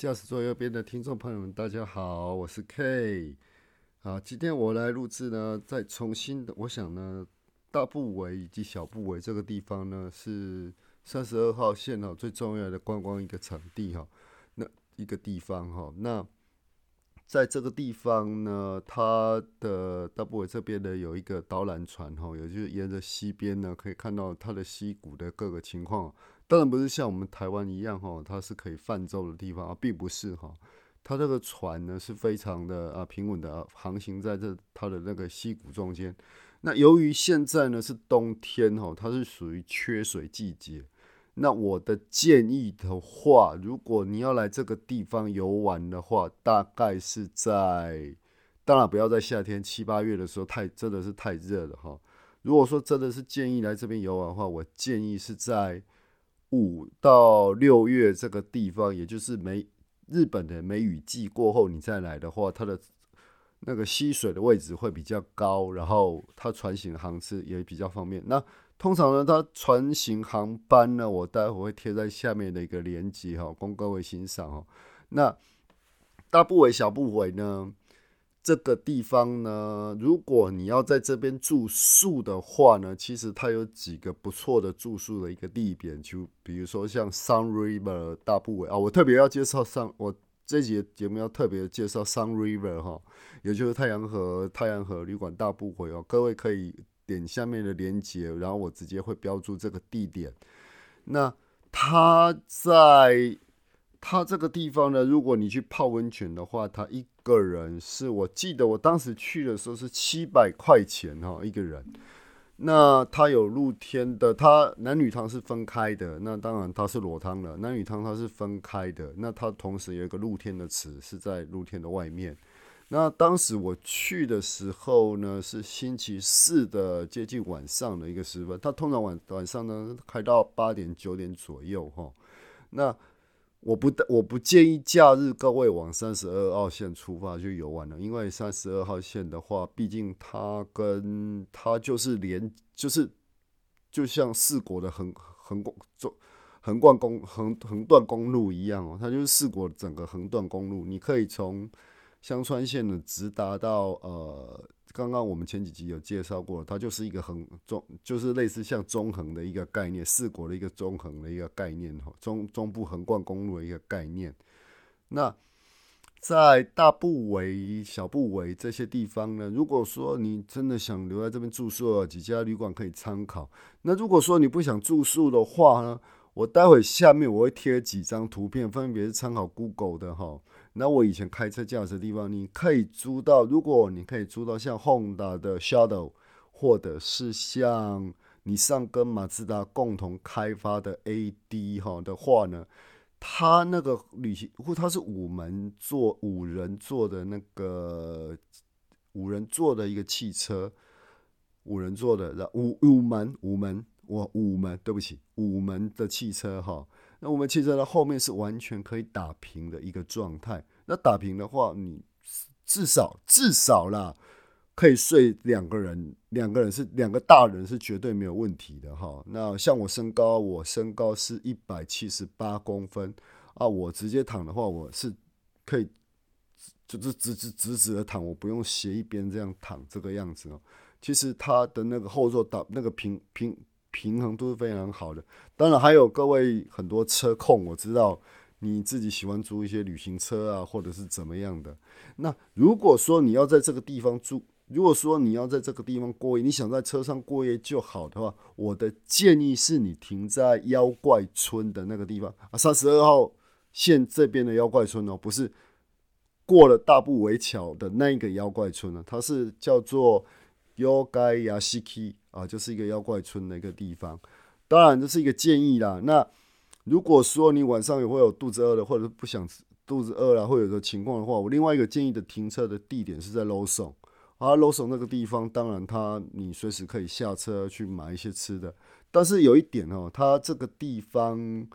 驾驶座右边的听众朋友们，大家好，我是 K。啊，今天我来录制呢，再重新的，我想呢，大部尾以及小部尾这个地方呢，是三十二号线哦最重要的观光一个场地哈，那一个地方哈，那在这个地方呢，它的大部尾这边呢有一个导览船哈，也就是沿着溪边呢，可以看到它的溪谷的各个情况。当然不是像我们台湾一样哈，它是可以泛舟的地方啊，并不是哈。它这个船呢是非常的啊平稳的啊，航行在这它的那个溪谷中间。那由于现在呢是冬天哈，它是属于缺水季节。那我的建议的话，如果你要来这个地方游玩的话，大概是在当然不要在夏天七八月的时候，太真的是太热了哈。如果说真的是建议来这边游玩的话，我建议是在五到六月这个地方，也就是梅。日本的梅雨季过后，你再来的话，它的那个溪水的位置会比较高，然后它船行航次也比较方便。那通常呢，它船行航班呢，我待会会贴在下面的一个链接哈，供各位欣赏哦。那大部尾、小部尾呢？这个地方呢，如果你要在这边住宿的话呢，其实它有几个不错的住宿的一个地点，就比如说像 Sun River 大部尾啊，我特别要介绍上，我这节节目要特别介绍 Sun River 哈，也就是太阳河太阳河旅馆大部尾哦，各位可以点下面的链接，然后我直接会标注这个地点。那它在它这个地方呢，如果你去泡温泉的话，它一个人是我记得我当时去的时候是七百块钱哈一个人。那它有露天的，它男女汤是分开的。那当然它是裸汤了，男女汤它是分开的。那它同时有一个露天的池是在露天的外面。那当时我去的时候呢，是星期四的接近晚上的一个时分。它通常晚晚上呢开到八点九点左右哈。那我不我不建议假日各位往三十二号线出发去游玩了，因为三十二号线的话，毕竟它跟它就是连就是就像四国的横横贯中横贯公横横断公路一样哦，它就是四国整个横断公路，你可以从香川县的直达到呃。刚刚我们前几集有介绍过，它就是一个横中，就是类似像中横的一个概念，四国的一个中横的一个概念哈，中中部横贯公路的一个概念。那在大部围、小部围这些地方呢，如果说你真的想留在这边住宿，几家旅馆可以参考。那如果说你不想住宿的话呢，我待会下面我会贴几张图片，分别是参考 Google 的哈。那我以前开车驾驶的地方，你可以租到。如果你可以租到像 Honda 的 Shadow，或者是像你上跟马自达共同开发的 AD 哈的话呢，它那个旅行或它是五门坐五人坐的那个五人坐的一个汽车，五人坐的，五五门五门我五门，对不起，五门的汽车哈。那我们汽车的后面是完全可以打平的一个状态。那打平的话，你至少至少啦，可以睡两个人，两个人是两个大人是绝对没有问题的哈。那像我身高，我身高是一百七十八公分啊，我直接躺的话，我是可以就是直直直直的躺，我不用斜一边这样躺这个样子哦。其实它的那个后座打那个平平。平衡都是非常好的，当然还有各位很多车控，我知道你自己喜欢租一些旅行车啊，或者是怎么样的。那如果说你要在这个地方住，如果说你要在这个地方过夜，你想在车上过夜就好的话，我的建议是你停在妖怪村的那个地方啊，三十二号线这边的妖怪村哦，不是过了大步围桥的那个妖怪村呢，它是叫做 Yogayashiki。啊，就是一个妖怪村的一个地方，当然这是一个建议啦。那如果说你晚上也会有肚子饿的，或者是不想肚子饿了，会有的情况的话，我另外一个建议的停车的地点是在 l o s o n 啊 l o s o n 那个地方，当然它你随时可以下车去买一些吃的。但是有一点哦，它这个地方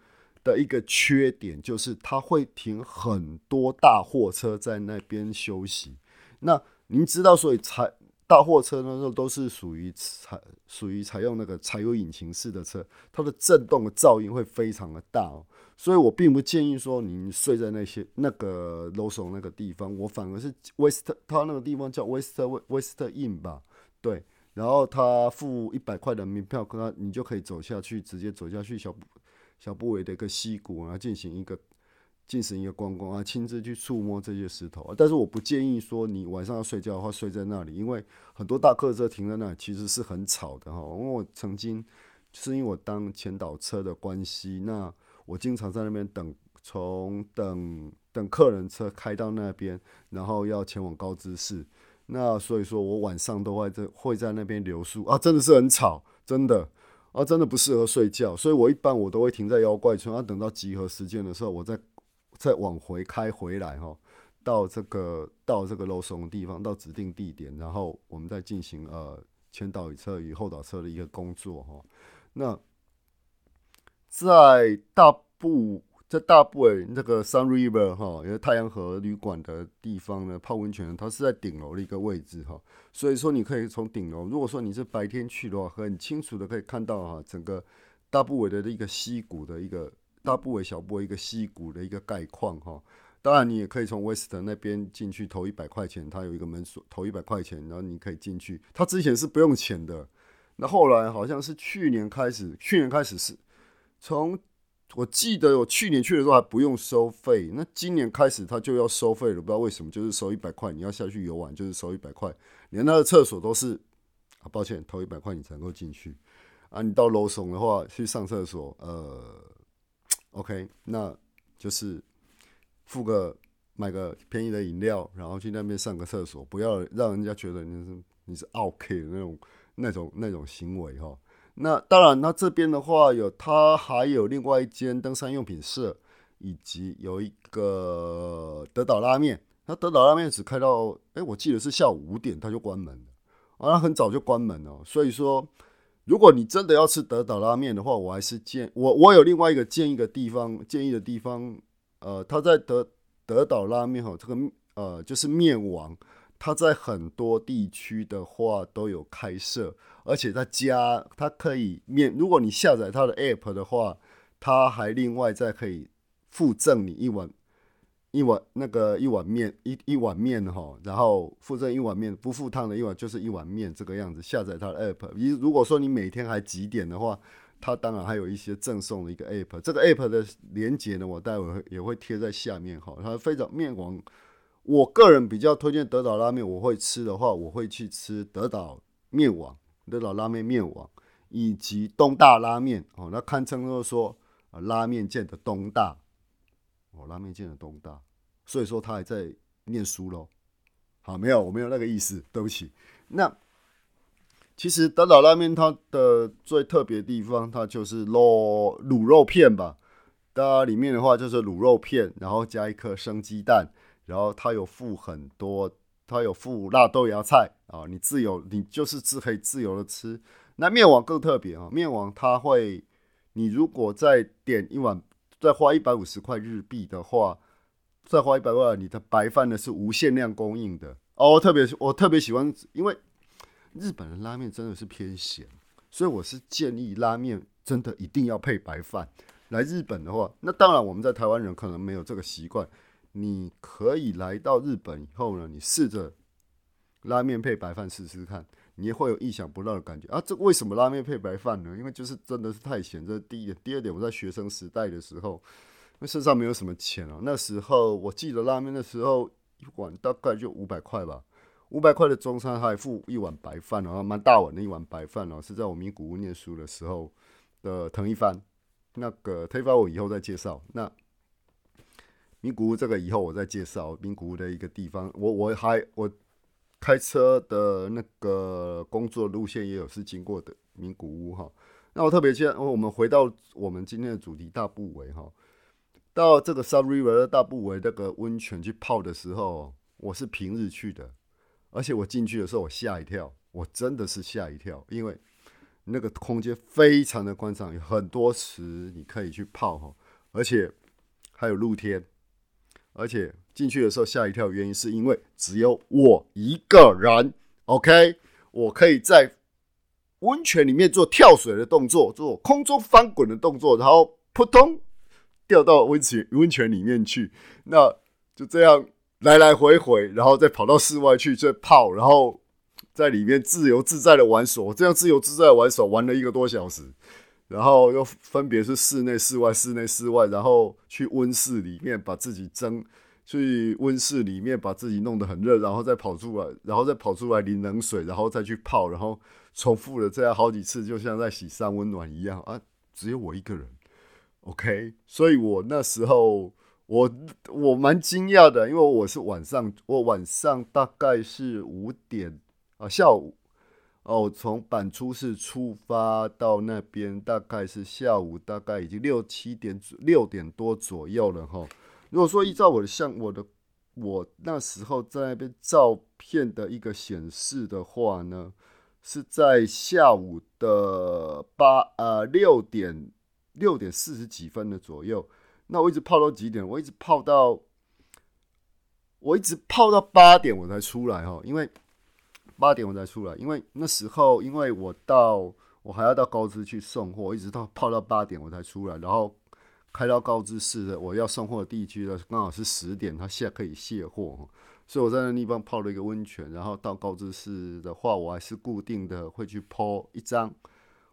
的一个缺点就是它会停很多大货车在那边休息。那您知道，所以才。大货车呢，都是属于采属于采用那个柴油引擎式的车，它的震动的噪音会非常的大哦。所以我并不建议说你睡在那些那个 l o s o 那个地方，我反而是 West，它那个地方叫 West West in 吧，对。然后他付一百块的门票，跟他你就可以走下去，直接走下去小小部尾的一个溪谷然后，进行一个进行一个观光啊，亲自去触摸这些石头啊。但是我不建议说你晚上要睡觉的话睡在那里，因为很多大客车停在那里其实是很吵的哈。因为我曾经是因为我当前导车的关系，那我经常在那边等，从等等客人车开到那边，然后要前往高知市。那所以说我晚上都会在会在那边留宿啊，真的是很吵，真的啊，真的不适合睡觉。所以我一般我都会停在妖怪村，要等到集合时间的时候，我再再往回开回来哈，到这个到这个楼松的地方，到指定地点，然后我们再进行呃前导车与后导车的一个工作哈。那在大部。在大部位那个 Sun River 哈，因为太阳河旅馆的地方呢，泡温泉，它是在顶楼的一个位置哈，所以说你可以从顶楼，如果说你是白天去的话，很清楚的可以看到哈，整个大部位的一个溪谷的一个大部为小部一个溪谷的一个概况哈。当然你也可以从 West 那边进去，投一百块钱，它有一个门锁，投一百块钱，然后你可以进去。它之前是不用钱的，那后来好像是去年开始，去年开始是从。我记得我去年去的时候还不用收费，那今年开始他就要收费了，不知道为什么，就是收一百块，你要下去游玩就是收一百块，连他的厕所都是，啊，抱歉，投一百块你才能够进去，啊，你到楼松的话去上厕所，呃，OK，那就是付个买个便宜的饮料，然后去那边上个厕所，不要让人家觉得你是你是 OK 的那种那种那种行为哈。那当然，那这边的话有，它还有另外一间登山用品社，以及有一个德岛拉面。那德岛拉面只开到，哎，我记得是下午五点，它就关门了。啊，很早就关门了。所以说，如果你真的要吃德岛拉面的话，我还是建我我有另外一个建议的地方，建议的地方，呃，他在德德岛拉面哈，这个呃就是面王。它在很多地区的话都有开设，而且它加它可以面，如果你下载它的 app 的话，它还另外再可以附赠你一碗一碗那个一碗面一一碗面哈，然后附赠一碗面不附汤的一碗就是一碗面这个样子。下载它的 app，你如果说你每天还几点的话，它当然还有一些赠送的一个 app。这个 app 的连接呢，我待会也会贴在下面哈。它非常面网。我个人比较推荐德岛拉面，我会吃的话，我会去吃德岛面网、德岛拉面面网以及东大拉面哦，那堪称就是说拉面界的东大哦，拉面界的东大，所以说他还在念书喽。好，没有，我没有那个意思，对不起。那其实德岛拉面它的最特别的地方，它就是肉卤肉片吧，它里面的话就是卤肉片，然后加一颗生鸡蛋。然后它有附很多，它有附辣豆芽菜啊，你自由，你就是自可以自由的吃。那面网更特别啊，面网它会，你如果再点一碗，再花一百五十块日币的话，再花一百块，你的白饭呢是无限量供应的哦。特别我特别喜欢，因为日本的拉面真的是偏咸，所以我是建议拉面真的一定要配白饭。来日本的话，那当然我们在台湾人可能没有这个习惯。你可以来到日本以后呢，你试着拉面配白饭试试看，你也会有意想不到的感觉啊！这为什么拉面配白饭呢？因为就是真的是太咸，这是第一点。第二点，我在学生时代的时候，因为身上没有什么钱哦，那时候我记得拉面的时候一碗大概就五百块吧，五百块的中餐还付一碗白饭，然后蛮大碗的一碗白饭哦，是在我名古屋念书的时候的藤一番，那个藤一番我以后再介绍。那名古屋这个以后我再介绍名古屋的一个地方，我我还我开车的那个工作路线也有是经过的名古屋哈。那我特别建我们回到我们今天的主题大部围哈，到这个 Sun River 的大部围那个温泉去泡的时候，我是平日去的，而且我进去的时候我吓一跳，我真的是吓一跳，因为那个空间非常的宽敞，有很多池你可以去泡哈，而且还有露天。而且进去的时候吓一跳，原因是因为只有我一个人 OK，我可以在温泉里面做跳水的动作，做空中翻滚的动作，然后扑通掉到温泉温泉里面去。那就这样来来回回，然后再跑到室外去再泡，然后在里面自由自在的玩耍。这样自由自在的玩耍，玩了一个多小时。然后又分别是室内、室外、室内、室外，然后去温室里面把自己蒸，去温室里面把自己弄得很热，然后再跑出来，然后再跑出来淋冷水，然后再去泡，然后重复了这样好几次，就像在洗三温暖一样啊！只有我一个人，OK，所以我那时候我我蛮惊讶的，因为我是晚上，我晚上大概是五点啊下午。哦，从板出市出发到那边，大概是下午，大概已经六七点六点多左右了哈。如果说依照我的像，我的我那时候在那边照片的一个显示的话呢，是在下午的八呃六点六点四十几分的左右。那我一直泡到几点？我一直泡到我一直泡到八点我才出来哈，因为。八点我才出来，因为那时候因为我到我还要到高知去送货，一直到泡到八点我才出来，然后开到高知市的我要送货的地区呢，刚好是十点，他现在可以卸货，所以我在那地方泡了一个温泉，然后到高知市的话，我还是固定的会去泡一张，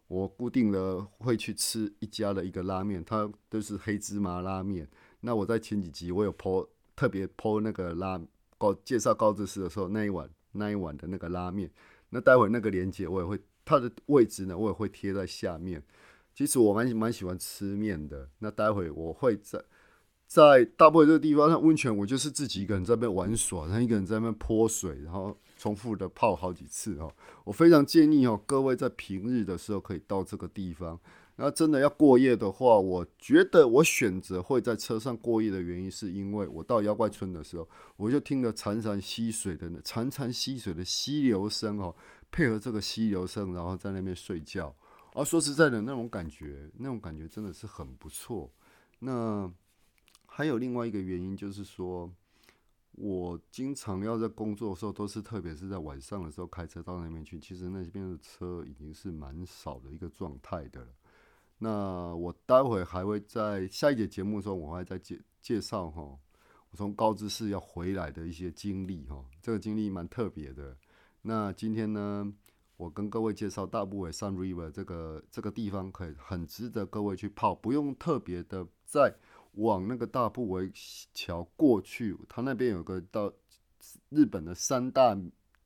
我固定的会去吃一家的一个拉面，它都是黑芝麻拉面。那我在前几集我有泼特别泼那个拉高介绍高知市的时候那一晚。那一碗的那个拉面，那待会那个链接我也会，它的位置呢我也会贴在下面。其实我蛮蛮喜欢吃面的，那待会我会在在大部分这个地方，那温泉我就是自己一个人在那边玩耍，然后一个人在那边泼水，然后重复的泡好几次哦。我非常建议哦，各位在平日的时候可以到这个地方。那真的要过夜的话，我觉得我选择会在车上过夜的原因，是因为我到妖怪村的时候，我就听着潺潺溪水的潺潺溪水的溪流声哦，配合这个溪流声，然后在那边睡觉。啊，说实在的，那种感觉，那种感觉真的是很不错。那还有另外一个原因，就是说我经常要在工作的时候，都是特别是在晚上的时候开车到那边去，其实那边的车已经是蛮少的一个状态的了。那我待会还会在下一节节目中，我还会再介介绍哈，我从高知市要回来的一些经历哈，这个经历蛮特别的。那今天呢，我跟各位介绍大部尾山 River 这个这个地方，可以很值得各位去泡，不用特别的再往那个大部尾桥过去，它那边有个到日本的三大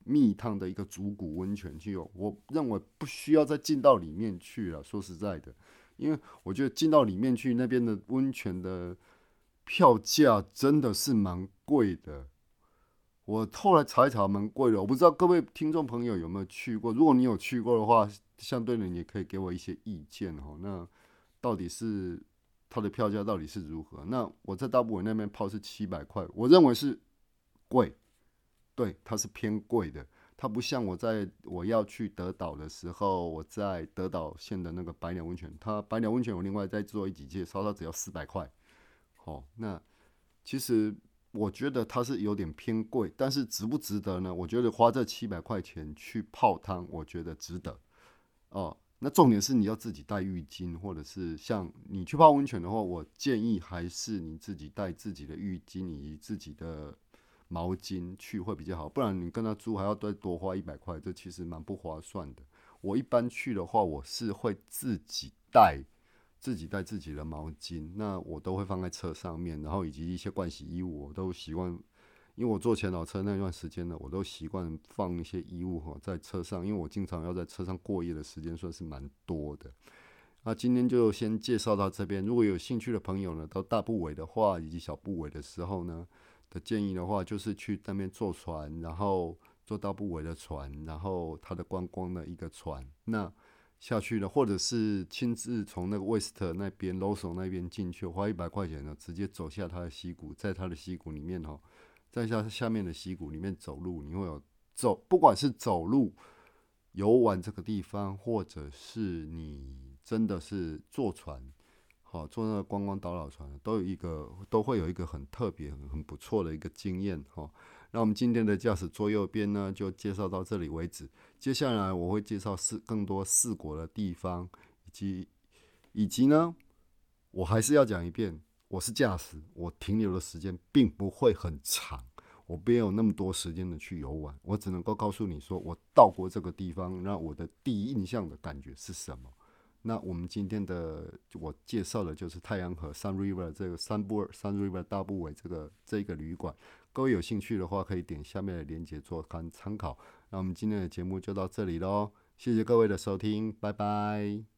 蜜汤的一个竹谷温泉去哦，我认为不需要再进到里面去了。说实在的。因为我觉得进到里面去，那边的温泉的票价真的是蛮贵的。我后来查一查，蛮贵的。我不知道各位听众朋友有没有去过？如果你有去过的话，相对的你也可以给我一些意见哦。那到底是它的票价到底是如何？那我在大部尾那边泡是七百块，我认为是贵，对，它是偏贵的。它不像我在我要去德岛的时候，我在德岛县的那个百鸟温泉，它百鸟温泉我另外再做一几介绍，它只要四百块。好，那其实我觉得它是有点偏贵，但是值不值得呢？我觉得花这七百块钱去泡汤，我觉得值得。哦，那重点是你要自己带浴巾，或者是像你去泡温泉的话，我建议还是你自己带自己的浴巾以及自己的。毛巾去会比较好，不然你跟他租还要再多花一百块，这其实蛮不划算的。我一般去的话，我是会自己带，自己带自己的毛巾，那我都会放在车上面，然后以及一些盥洗衣物，我都习惯，因为我坐前导车那段时间呢，我都习惯放一些衣物哈在车上，因为我经常要在车上过夜的时间算是蛮多的。那今天就先介绍到这边，如果有兴趣的朋友呢，到大部委的话以及小部委的时候呢。的建议的话，就是去那边坐船，然后坐到部尾的船，然后它的观光的一个船，那下去了，或者是亲自从那个 West 那边 l o s o 那边进去，花一百块钱呢，直接走下它的溪谷，在它的溪谷里面哈，在下下面的溪谷里面走路，你会有走，不管是走路游玩这个地方，或者是你真的是坐船。好，坐那个观光导览船都有一个，都会有一个很特别、很很不错的一个经验哈。那我们今天的驾驶座右边呢，就介绍到这里为止。接下来我会介绍四更多四国的地方，以及以及呢，我还是要讲一遍，我是驾驶，我停留的时间并不会很长。我没有那么多时间的去游玩，我只能够告诉你说，我到过这个地方，那我的第一印象的感觉是什么？那我们今天的我介绍的就是太阳河 Sun River 这个 Sun b u r Sun River 大部委这个这个旅馆，各位有兴趣的话可以点下面的链接做参参考。那我们今天的节目就到这里喽，谢谢各位的收听，拜拜。